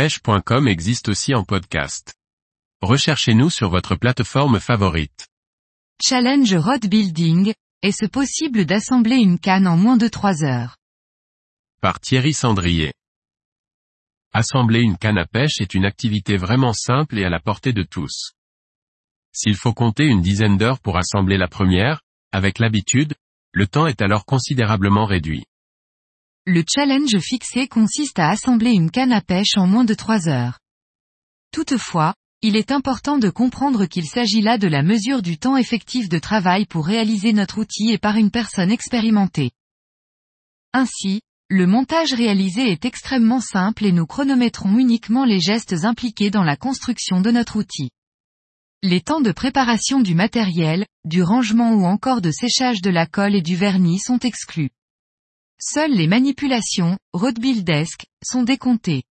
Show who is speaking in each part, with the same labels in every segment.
Speaker 1: pêche.com existe aussi en podcast. Recherchez-nous sur votre plateforme favorite.
Speaker 2: Challenge Rod Building, est-ce possible d'assembler une canne en moins de 3 heures
Speaker 1: Par Thierry Sandrier. Assembler une canne à pêche est une activité vraiment simple et à la portée de tous. S'il faut compter une dizaine d'heures pour assembler la première, avec l'habitude, le temps est alors considérablement réduit.
Speaker 2: Le challenge fixé consiste à assembler une canne à pêche en moins de 3 heures. Toutefois, il est important de comprendre qu'il s'agit là de la mesure du temps effectif de travail pour réaliser notre outil et par une personne expérimentée. Ainsi, le montage réalisé est extrêmement simple et nous chronométrons uniquement les gestes impliqués dans la construction de notre outil. Les temps de préparation du matériel, du rangement ou encore de séchage de la colle et du vernis sont exclus. Seules les manipulations, desk, sont décomptées.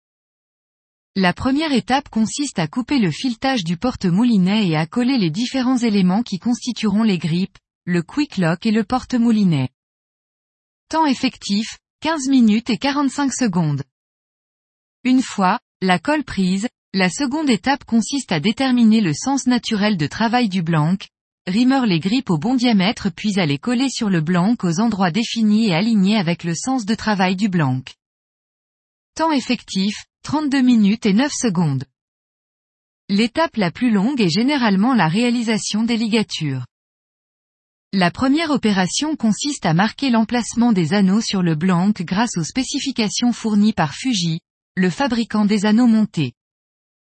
Speaker 2: La première étape consiste à couper le filetage du porte-moulinet et à coller les différents éléments qui constitueront les grippes, le quick lock et le porte-moulinet. Temps effectif, 15 minutes et 45 secondes. Une fois, la colle prise, la seconde étape consiste à déterminer le sens naturel de travail du blanc, rimer les grippes au bon diamètre puis à les coller sur le blanc aux endroits définis et alignés avec le sens de travail du blanc. Temps effectif, 32 minutes et 9 secondes. L'étape la plus longue est généralement la réalisation des ligatures. La première opération consiste à marquer l'emplacement des anneaux sur le blanc grâce aux spécifications fournies par Fuji, le fabricant des anneaux montés.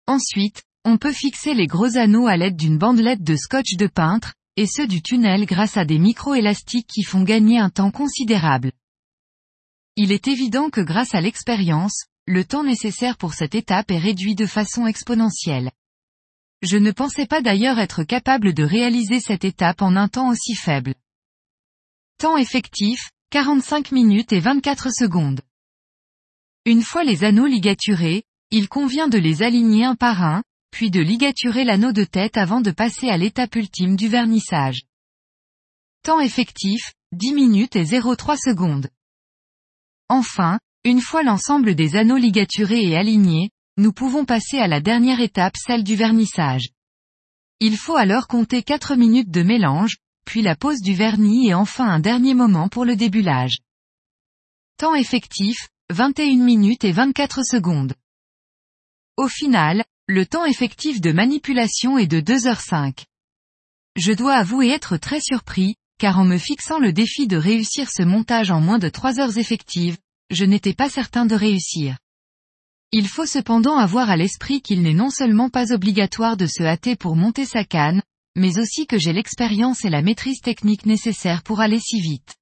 Speaker 2: Ensuite, on peut fixer les gros anneaux à l'aide d'une bandelette de scotch de peintre, et ceux du tunnel grâce à des micro-élastiques qui font gagner un temps considérable. Il est évident que grâce à l'expérience, le temps nécessaire pour cette étape est réduit de façon exponentielle. Je ne pensais pas d'ailleurs être capable de réaliser cette étape en un temps aussi faible. Temps effectif, 45 minutes et 24 secondes. Une fois les anneaux ligaturés, il convient de les aligner un par un, puis de ligaturer l'anneau de tête avant de passer à l'étape ultime du vernissage. Temps effectif, 10 minutes et 0,3 secondes. Enfin, une fois l'ensemble des anneaux ligaturés et alignés, nous pouvons passer à la dernière étape celle du vernissage. Il faut alors compter 4 minutes de mélange, puis la pose du vernis et enfin un dernier moment pour le débulage. Temps effectif, 21 minutes et 24 secondes. Au final, le temps effectif de manipulation est de 2h05. Je dois avouer être très surpris, car en me fixant le défi de réussir ce montage en moins de 3 heures effectives, je n'étais pas certain de réussir. Il faut cependant avoir à l'esprit qu'il n'est non seulement pas obligatoire de se hâter pour monter sa canne, mais aussi que j'ai l'expérience et la maîtrise technique nécessaire pour aller si vite.